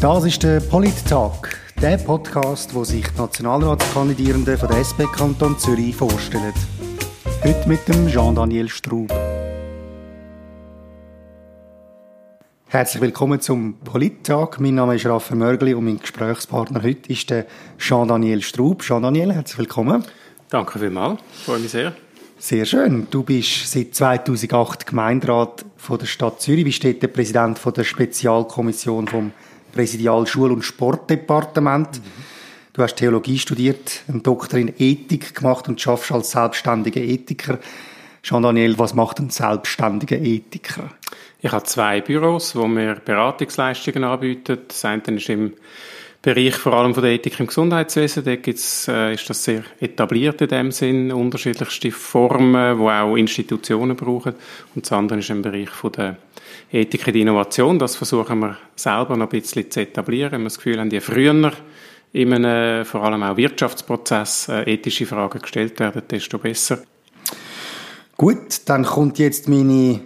Das ist der Polit-Tag, der Podcast, wo sich die Nationalratskandidierenden von der SP Kanton Zürich vorstellen. Heute mit dem Jean-Daniel Straub. Herzlich willkommen zum Polit-Tag. Mein Name ist Raphael Mörgli und mein Gesprächspartner heute ist der Jean-Daniel Straub. Jean-Daniel, herzlich willkommen. Danke vielmals, freue mich sehr. Sehr schön. Du bist seit 2008 Gemeinderat von der Stadt Zürich, bist dort der Präsident von der Spezialkommission vom Präsidial Schul- und Sportdepartement. Mhm. Du hast Theologie studiert, einen Doktor in Ethik gemacht und schaffst als selbstständiger Ethiker. Jean-Daniel, was macht ein selbstständiger Ethiker? Ich habe zwei Büros, wo mir Beratungsleistungen anbieten. Das eine ist im Bereich vor allem von der Ethik im Gesundheitswesen. Da gibt's, äh, ist das sehr etabliert in dem Sinn, unterschiedlichste Formen, wo auch Institutionen brauchen. Und das andere ist im Bereich von der Ethik und Innovation. Das versuchen wir selber noch ein bisschen zu etablieren. Wenn wir das Gefühl haben, je früher in einem vor allem auch Wirtschaftsprozess äh, ethische Fragen gestellt werden, desto besser. Gut, dann kommt jetzt meine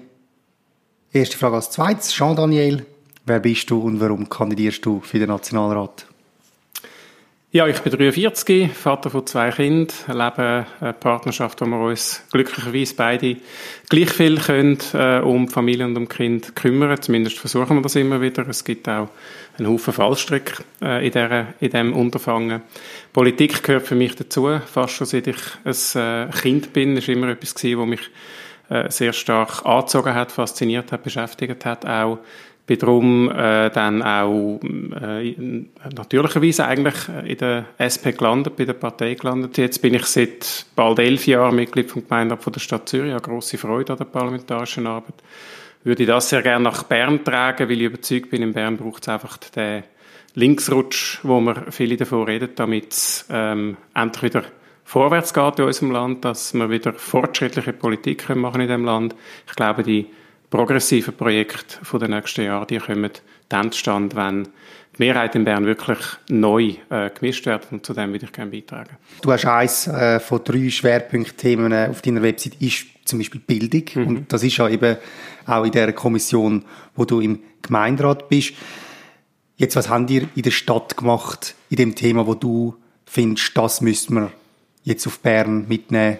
erste Frage als zweites. Jean-Daniel, wer bist du und warum kandidierst du für den Nationalrat? Ja, ich bin 43, Vater von zwei Kindern, lebe eine Partnerschaft, wo wir uns glücklicherweise beide gleich viel können, äh, um Familie und um Kind kümmern. Zumindest versuchen wir das immer wieder. Es gibt auch einen Haufen Fallstricke äh, in, der, in diesem Unterfangen. Politik gehört für mich dazu, fast schon seit ich ein äh, Kind bin. War immer etwas, gewesen, was mich äh, sehr stark angezogen hat, fasziniert hat, beschäftigt hat, auch bin darum äh, dann auch äh, natürlicherweise eigentlich in der SP gelandet, bei der Partei gelandet. Jetzt bin ich seit bald elf Jahren Mitglied vom Gemeinderat von der Stadt Zürich. Ich habe grosse Freude an der parlamentarischen Arbeit. Würde das sehr gerne nach Bern tragen, weil ich überzeugt bin, in Bern braucht es einfach den Linksrutsch, wo wir viele davon reden, damit es ähm, endlich wieder vorwärts geht in unserem Land, dass wir wieder fortschrittliche Politik machen in diesem Land. Ich glaube, die progressiven Projekte von den nächsten Jahren, die kommen dann zustande, wenn die Mehrheit in Bern wirklich neu äh, gemischt wird und zu dem würde ich gerne beitragen. Du hast eins äh, von drei Schwerpunktthemen äh, auf deiner Website ist zum Beispiel Bildung mhm. und das ist ja eben auch in der Kommission, wo du im Gemeinderat bist. Jetzt, was haben ihr in der Stadt gemacht in dem Thema, wo du findest, das müssen wir jetzt auf Bern mitnehmen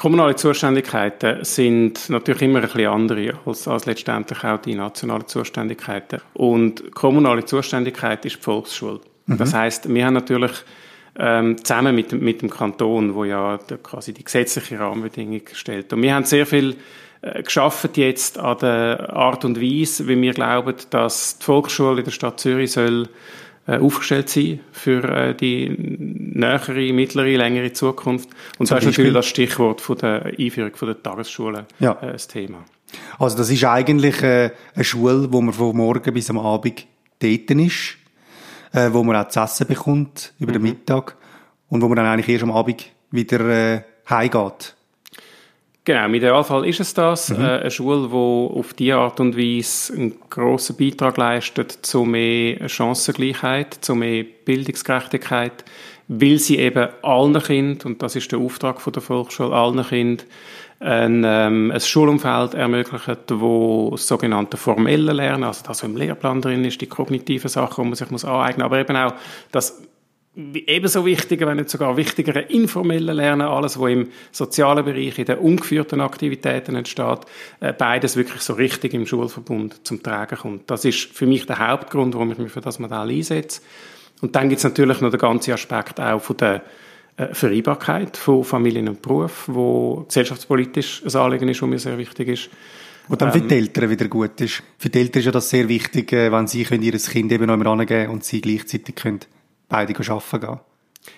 Kommunale Zuständigkeiten sind natürlich immer ein bisschen andere als, als letztendlich auch die nationalen Zuständigkeiten. Und kommunale Zuständigkeit ist die Volksschule. Mhm. Das heißt, wir haben natürlich ähm, zusammen mit, mit dem Kanton, wo ja der, quasi die gesetzliche Rahmenbedingung stellt. Und wir haben sehr viel äh, geschaffen jetzt an der Art und Weise, wie wir glauben, dass die Volksschule in der Stadt Zürich soll aufgestellt sein für äh, die nähere, mittlere, längere Zukunft. Und Zum das ist natürlich das Stichwort von der Einführung von der Tagesschule ja. äh, das Thema. Also das ist eigentlich äh, eine Schule, wo man von morgen bis am Abend dort ist, äh, wo man auch zu essen bekommt über mhm. den Mittag und wo man dann eigentlich erst am Abend wieder äh, heimgeht. Genau, im Idealfall ist es das. Mhm. Äh, eine Schule, die auf diese Art und Weise einen grossen Beitrag leistet zu mehr Chancengleichheit, zu mehr Bildungsgerechtigkeit, weil sie eben allen Kindern, und das ist der Auftrag von der Volksschule, allen Kindern ein, ähm, ein Schulumfeld ermöglicht, wo das sogenannte formelle Lernen, also das, was im Lehrplan drin ist, die kognitiven Sachen, die man sich muss aneignen muss, aber eben auch das ebenso wichtiger, wenn nicht sogar wichtigere informelle Lernen, alles, was im sozialen Bereich, in den ungeführten Aktivitäten entsteht, äh, beides wirklich so richtig im Schulverbund zum Tragen kommt. Das ist für mich der Hauptgrund, warum ich mich für das Modell einsetze. Und dann gibt es natürlich noch den ganzen Aspekt auch von der äh, Vereinbarkeit von Familien und Beruf, wo gesellschaftspolitisch ein Anliegen ist, das mir sehr wichtig ist. Und dann für die ähm, Eltern wieder gut ist. Für die Eltern ist ja das sehr wichtig, äh, wenn sie ihr Kind eben noch angeben und sie gleichzeitig können beide arbeiten gehen.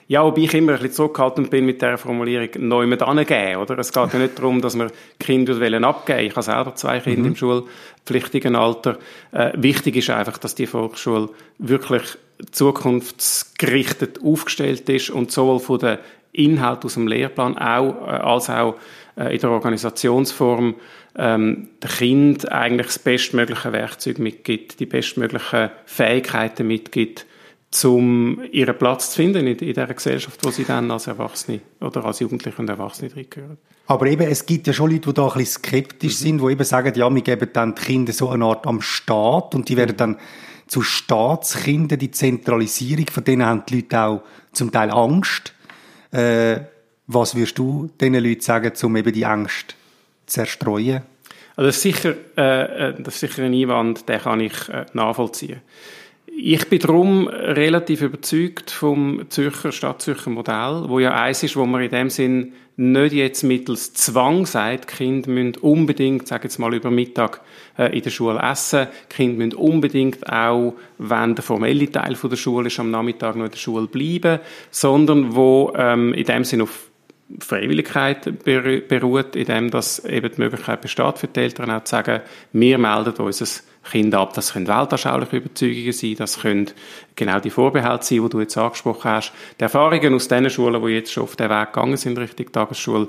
Ja, wobei ich immer ein bisschen zurückgehalten bin mit der Formulierung neu mit angeben, oder? Es geht ja nicht darum, dass wir Kinder wollen abgeben. Ich habe selber zwei Kinder mhm. im schulpflichtigen Alter. Äh, wichtig ist einfach, dass die Volksschule wirklich zukunftsgerichtet aufgestellt ist und sowohl von den Inhalt aus dem Lehrplan auch, äh, als auch äh, in der Organisationsform ähm, der Kind eigentlich das bestmögliche Werkzeug mitgibt, die bestmöglichen Fähigkeiten mitgibt, um ihren Platz zu finden in, in dieser Gesellschaft, wo sie dann als Erwachsene oder als Jugendliche und Erwachsene reingehören. Aber eben, es gibt ja schon Leute, die da ein bisschen skeptisch mhm. sind, die eben sagen, ja, wir geben dann die Kinder so eine Art am Staat und die werden dann zu Staatskindern, die Zentralisierung, von denen haben die Leute auch zum Teil Angst. Äh, was würdest du diesen Leuten sagen, um eben die Angst zu zerstreuen? Also das ist sicher, äh, äh, das ist sicher ein Einwand, den kann ich äh, nachvollziehen. Ich bin darum relativ überzeugt vom Zürcher Stadtzürcher Modell, wo ja eins ist, wo man in dem Sinn nicht jetzt mittels Zwang sagt, Kinder müssen unbedingt, sage jetzt mal über Mittag äh, in der Schule essen, Kinder müssen unbedingt auch, wenn der formelle Teil von der Schule ist, am Nachmittag noch in der Schule bleiben, sondern wo ähm, in dem Sinn auf Freiwilligkeit beruht, in dem dass eben die Möglichkeit besteht für die Eltern auch zu sagen, wir melden unser Kind ab. Das können weltanschauliche Überzeugungen sein, das können genau die Vorbehalte sein, die du jetzt angesprochen hast. Die Erfahrungen aus den Schulen, die jetzt schon auf den Weg gegangen sind Richtung Tagesschule,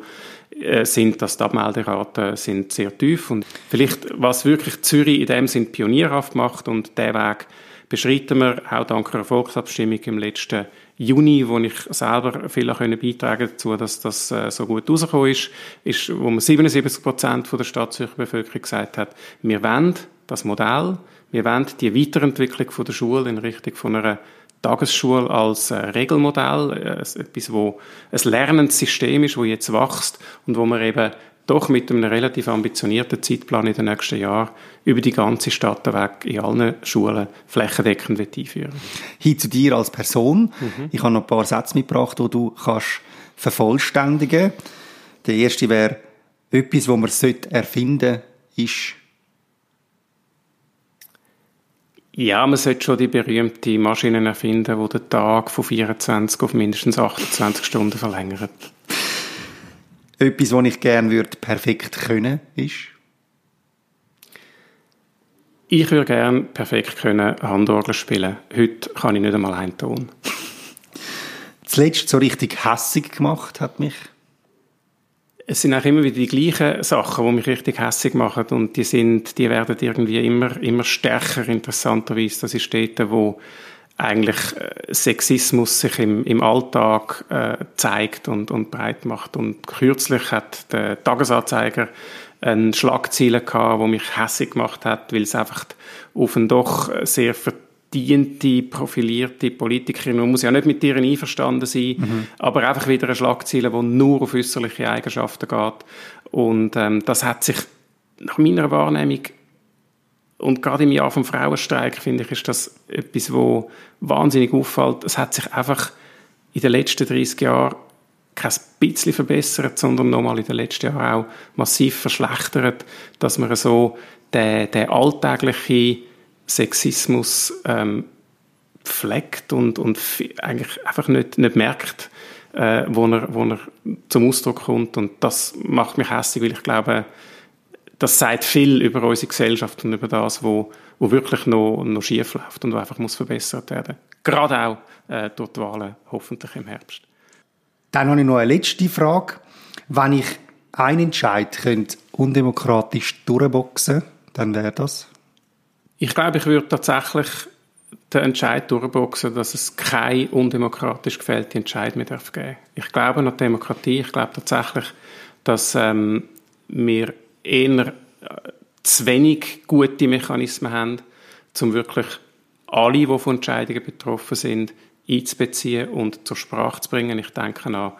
äh, sind, dass die Abmelderaten sind sehr tief und vielleicht, was wirklich Zürich in dem Sinn pionierhaft macht und der Weg beschreiten wir auch dank einer Volksabstimmung im letzten Juni, wo ich selber viel können beitragen dazu, dass das äh, so gut rausgekommen ist, ist, wo man 77 Prozent der Stadtzürcher Bevölkerung gesagt hat, wir wollen das Modell, wir wollen die Weiterentwicklung von der Schule in Richtung von einer Tagesschule als äh, Regelmodell, äh, etwas, wo ein lernendes System ist, wo jetzt wächst und wo man eben doch mit einem relativ ambitionierten Zeitplan in den nächsten Jahren über die ganze Stadt weg in allen Schulen flächendeckend einführen Hin zu dir als Person. Mhm. Ich habe noch ein paar Sätze mitgebracht, die du kannst vervollständigen Der erste wäre, etwas, was man erfinden sollte, ist ja, man sollte schon die berühmte Maschinen erfinden, die den Tag von 24 auf mindestens 28 Stunden verlängert. Etwas, was ich gerne würde perfekt können, ist? Ich würde gerne perfekt können Handorgel spielen. Heute kann ich nicht einmal einen Ton. Zuletzt so richtig hässig gemacht hat mich? Es sind auch immer wieder die gleichen Sachen, die mich richtig hässig machen und die sind, die werden irgendwie immer, immer stärker, interessanterweise. Das ist dort, wo eigentlich äh, Sexismus sich im, im Alltag äh, zeigt und, und breit macht. Und kürzlich hat der Tagesanzeiger eine Schlagzeile gehabt, wo mich hässig gemacht hat, weil es einfach auf einen doch sehr verdiente, profilierte Politikerin, man muss ja nicht mit ihr einverstanden sein, mhm. aber einfach wieder eine Schlagzeile, die nur auf äußerliche Eigenschaften geht. Und ähm, das hat sich nach meiner Wahrnehmung und gerade im Jahr vom Frauenstreik, finde ich, ist das etwas, wo wahnsinnig auffällt. Es hat sich einfach in den letzten 30 Jahren kein bisschen verbessert, sondern nochmal in den letzten Jahren auch massiv verschlechtert, dass man so den, den alltäglichen Sexismus ähm, pflegt und, und eigentlich einfach nicht, nicht merkt, äh, wo, er, wo er zum Ausdruck kommt. Und das macht mich hässlich, weil ich glaube, das sagt viel über unsere Gesellschaft und über das, wo, wo wirklich noch, noch schief läuft und wo einfach muss verbessert werden. Gerade auch äh, durch die Wahlen, hoffentlich im Herbst. Dann habe ich noch eine letzte Frage. Wenn ich einen Entscheid könnte undemokratisch durchboxen, dann wäre das? Ich glaube, ich würde tatsächlich den Entscheid durchboxen, dass es keine undemokratisch gefällte Entscheid mehr geben darf Ich glaube an Demokratie. Ich glaube tatsächlich, dass ähm, wir eher äh, zu wenig gute Mechanismen haben, um wirklich alle, die von Entscheidungen betroffen sind, einzubeziehen und zur Sprache zu bringen. Ich denke an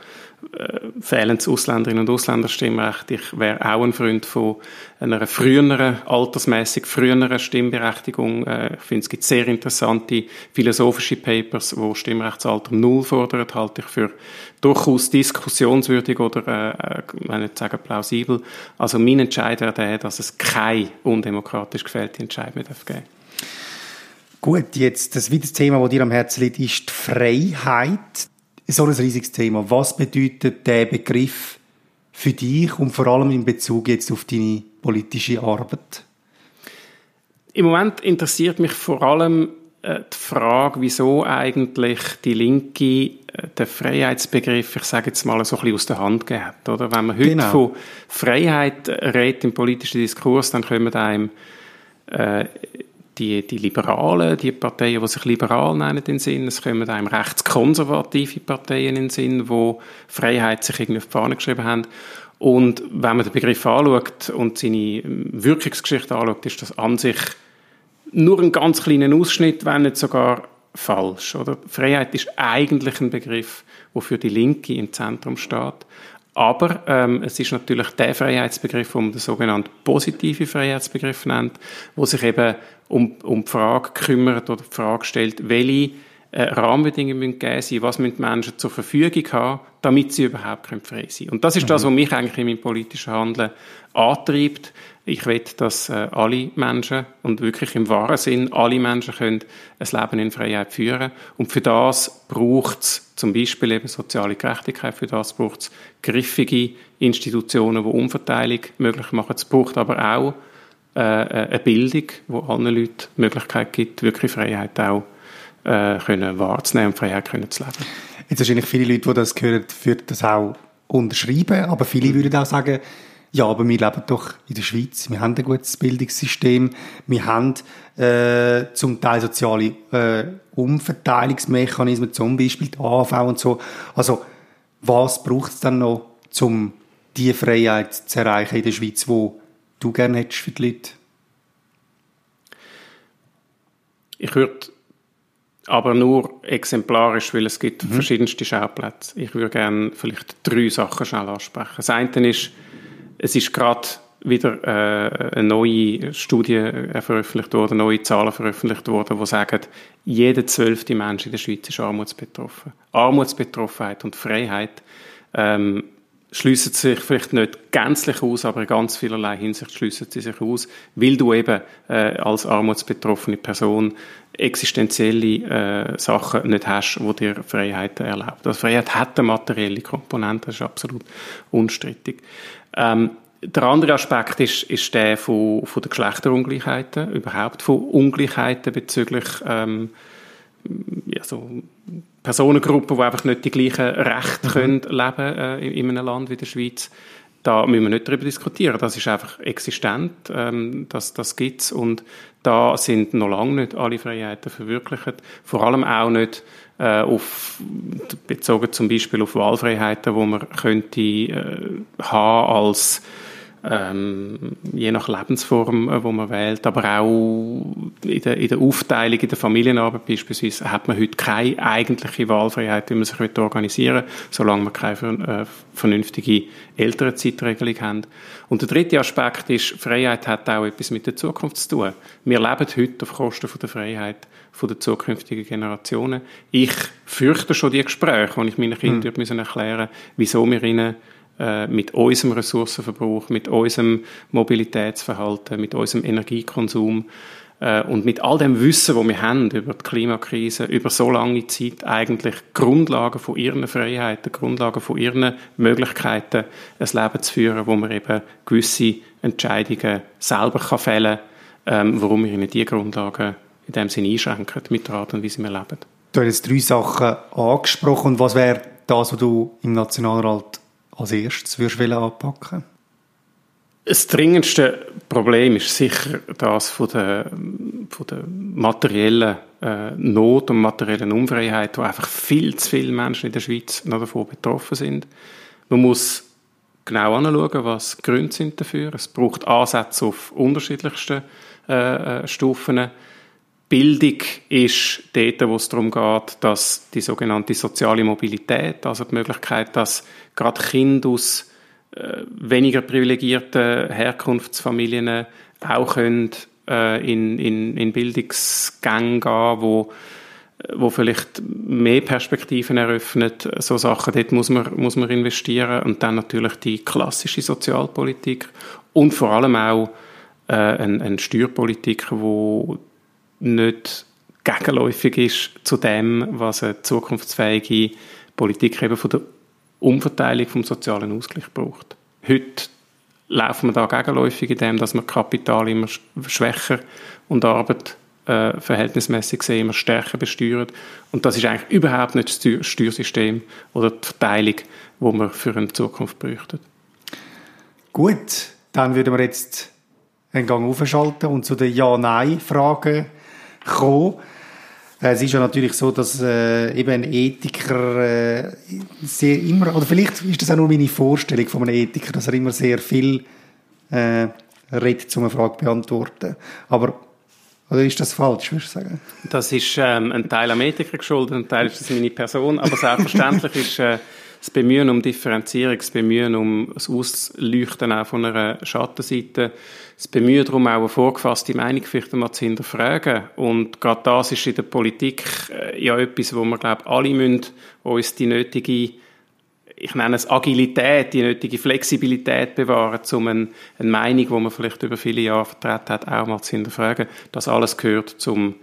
äh, fehlendes Ausländerinnen und Ausländerstimmrecht. Ich wäre auch ein Freund von einer früheren, altersmäßig früheren Stimmberechtigung. Äh, ich finde, es gibt sehr interessante philosophische Papers, wo Stimmrechtsalter null fordern, halte ich für durchaus diskussionswürdig oder, äh, äh wenn nicht sagen, plausibel. Also mein Entscheid wäre der, dass es keine undemokratisch gefällte Entscheidung mehr geben darf. Gut, jetzt das weitere Thema, das dir am Herzen liegt, ist die Freiheit. So ein riesiges Thema. Was bedeutet der Begriff für dich und vor allem in Bezug jetzt auf deine politische Arbeit? Im Moment interessiert mich vor allem äh, die Frage, wieso eigentlich die Linke äh, den Freiheitsbegriff, ich sage jetzt mal, so ein bisschen aus der Hand gegeben hat. Oder? Wenn man heute genau. von Freiheit redet im politischen Diskurs, dann kommen einem äh, die, die Liberalen, die Parteien, die sich liberal nennen, in den Sinn. Es kommen einem rechtskonservative Parteien in den Sinn, die Freiheit sich irgendwie auf die Fahne geschrieben haben. Und wenn man den Begriff anschaut und seine Wirkungsgeschichte anschaut, ist das an sich nur einen ganz kleinen Ausschnitt, wenn nicht sogar falsch. Oder? Freiheit ist eigentlich ein Begriff, der für die Linke im Zentrum steht. Aber ähm, es ist natürlich der Freiheitsbegriff, den man den sogenannten positive Freiheitsbegriff nennt, wo sich eben um, um die Frage kümmert oder die Frage stellt, welche äh, Rahmenbedingungen müssen gegeben sein, was müssen die Menschen zur Verfügung haben, damit sie überhaupt frei sein können. Und das ist mhm. das, was mich eigentlich in meinem politischen Handeln antreibt. Ich will, dass äh, alle Menschen und wirklich im wahren Sinn alle Menschen können ein Leben in Freiheit führen. Und für das braucht es zum Beispiel eben soziale Gerechtigkeit. Für das braucht es griffige Institutionen, die Umverteilung möglich machen. Es braucht aber auch äh, eine Bildung, wo allen Leuten die Möglichkeit gibt, wirklich Freiheit auch äh, können wahrzunehmen und Freiheit können zu leben. Jetzt wahrscheinlich viele Leute, die das hören, würden das auch unterschreiben, aber viele würden auch sagen, ja, aber wir leben doch in der Schweiz, wir haben ein gutes Bildungssystem, wir haben äh, zum Teil soziale äh, Umverteilungsmechanismen, zum Beispiel die AV und so. Also was braucht es dann noch, um die Freiheit zu erreichen in der Schweiz, wo du gerne hättest für die Leute? Ich würde aber nur exemplarisch, weil es gibt mhm. verschiedenste Schauplätze. Ich würde gerne vielleicht drei Sachen schnell ansprechen. Das eine ist, es ist gerade wieder äh, eine neue Studie veröffentlicht worden, neue Zahlen veröffentlicht worden, die sagen, jeder zwölfte Mensch in der Schweiz ist armutsbetroffen. Armutsbetroffenheit und Freiheit ähm, schliessen sich vielleicht nicht gänzlich aus, aber in ganz vielerlei Hinsicht schliessen sie sich aus, weil du eben äh, als armutsbetroffene Person existenzielle äh, Sachen nicht hast, wo dir Freiheiten erlaubt. Also Freiheit hat eine materielle Komponente, das ist absolut unstrittig. Ähm, der andere Aspekt ist, ist der von, von der Geschlechterungleichheiten, überhaupt von Ungleichheiten bezüglich ähm, ja, so Personengruppen, die einfach nicht die gleichen Rechte mhm. können leben äh, in einem Land wie der Schweiz. Da müssen wir nicht darüber diskutieren. Das ist einfach existent, ähm, das, das gibt's und da sind noch lange nicht alle Freiheiten verwirklicht. Vor allem auch nicht äh, auf, bezogen zum Beispiel auf Wahlfreiheiten, wo man könnte äh, haben als ähm, je nach Lebensform, äh, wo man wählt, aber auch in der, in der Aufteilung in der Familienarbeit beispielsweise hat man heute keine eigentliche Wahlfreiheit, wie man sich organisieren will, solange man keine äh, vernünftige Elternzeitregelung hat. Und der dritte Aspekt ist, Freiheit hat auch etwas mit der Zukunft zu tun. Wir leben heute auf Kosten von der Freiheit von der zukünftigen Generationen. Ich fürchte schon die Gespräche, die ich meinen Kindern mhm. erklären wieso wir ihnen mit unserem Ressourcenverbrauch, mit unserem Mobilitätsverhalten, mit unserem Energiekonsum äh, und mit all dem Wissen, das wir haben über die Klimakrise, über so lange Zeit eigentlich Grundlagen von ihren Freiheiten, Grundlagen von ihren Möglichkeiten, ein Leben zu führen, wo man eben gewisse Entscheidungen selber kann fällen kann, ähm, warum wir ihnen diese Grundlagen in dem Sinne einschränken, mit der Art und Weise wir leben. Du hast jetzt drei Sachen angesprochen. Und was wäre das, was du im Nationalrat als erstes würdest du anpacken das dringendste Problem ist sicher das von der, von der materiellen äh, Not und materiellen Unfreiheit, wo einfach viel zu viele Menschen in der Schweiz noch davon betroffen sind. Man muss genau anschauen, was die Gründe sind dafür. Es braucht Ansätze auf unterschiedlichsten äh, äh Stufen. Bildung ist dort, wo es darum geht, dass die sogenannte soziale Mobilität, also die Möglichkeit, dass gerade Kinder aus äh, weniger privilegierten Herkunftsfamilien auch können, äh, in, in, in Bildungsgänge gehen, wo wo vielleicht mehr Perspektiven eröffnet, so Sachen, dort muss man, muss man investieren. Und dann natürlich die klassische Sozialpolitik und vor allem auch äh, eine, eine Steuerpolitik, wo nicht gegenläufig ist zu dem, was eine zukunftsfähige Politik eben von der Umverteilung vom sozialen Ausgleich braucht. Heute laufen wir da gegenläufig in dem, dass wir Kapital immer schwächer und Arbeit äh, verhältnismäßig gesehen immer stärker besteuert. Und das ist eigentlich überhaupt nicht das Steuersystem oder die Verteilung, wo wir für eine Zukunft bräuchten. Gut, dann würden wir jetzt einen Gang aufschalten und zu den Ja-Nein-Fragen kommen. Äh, es ist ja natürlich so, dass äh, eben ein Ethiker äh, sehr immer, oder vielleicht ist das auch nur meine Vorstellung von einem Ethiker, dass er immer sehr viel äh, redet, um eine Frage zu beantworten. Aber Oder ist das falsch, würdest du sagen? Das ist ähm, ein Teil am Ethiker geschuldet, ein Teil ist das meine Person, aber selbstverständlich ist äh, das Bemühen um Differenzierung, das Bemühen um das Ausleuchten auch von einer Schattenseite, das Bemühen darum, auch eine vorgefasste Meinung vielleicht einmal zu hinterfragen. Und gerade das ist in der Politik äh, ja etwas, wo wir, glaube alle müssen uns die nötige ich nenne es Agilität, die nötige Flexibilität bewahren, um eine, eine Meinung, die man vielleicht über viele Jahre vertreten hat, auch mal zu hinterfragen. Das alles gehört zum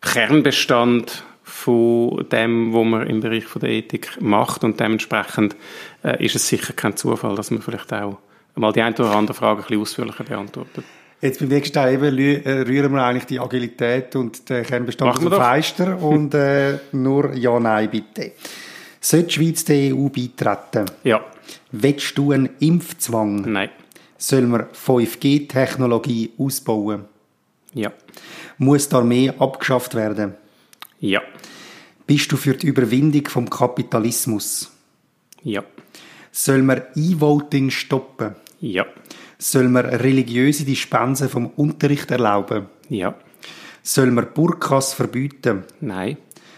Kernbestand von dem, was man im Bereich von der Ethik macht und dementsprechend äh, ist es sicher kein Zufall, dass man vielleicht auch mal die eine oder andere Frage ein bisschen ausführlicher beantwortet. Jetzt beim nächsten Teil eben äh, rühren wir eigentlich die Agilität und den Kernbestand doch. Feister und äh, nur ja, nein, bitte. Sollte die Schweiz der EU beitreten, Ja, willst du einen Impfzwang? nein, Soll man 5G-Technologie ausbauen? ja, Muss die Armee abgeschafft werden? ja, Bist du für die Überwindung vom Kapitalismus? ja, Soll man E-Voting stoppen? ja, Soll man religiöse Dispensen vom Unterricht erlauben? ja, Soll man Burkas verbieten? nein,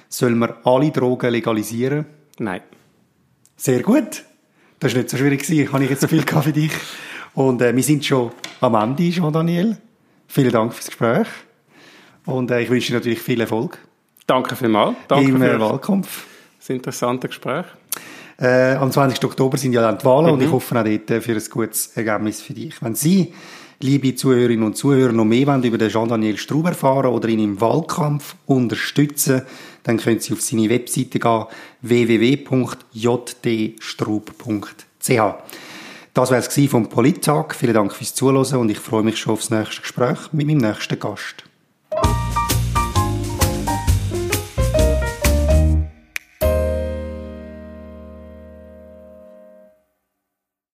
Soll man alle Drogen legalisieren? nein. Sehr gut. Das war nicht so schwierig. gewesen. Habe ich jetzt so viel für dich. Und äh, wir sind schon am Ende, Jean Daniel. Vielen Dank fürs Gespräch. Und äh, ich wünsche dir natürlich viel Erfolg Danke vielmals. Danke im für Wahlkampf. das interessante Gespräch. Äh, am 20. Oktober sind ja dann die Wahlen Mhm. und ich hoffe auch dort äh, für ein gutes Ergebnis für dich. Wenn Sie, liebe Zuhörerinnen und Zuhörer, noch mehr wollen über den Jean-Daniel Straub erfahren oder ihn im Wahlkampf unterstützen, dann können Sie auf seine Webseite gehen, www.jdstraub.ch. Das wäre es vom Polittag. Vielen Dank fürs Zuhören und ich freue mich schon aufs nächste Gespräch mit meinem nächsten Gast.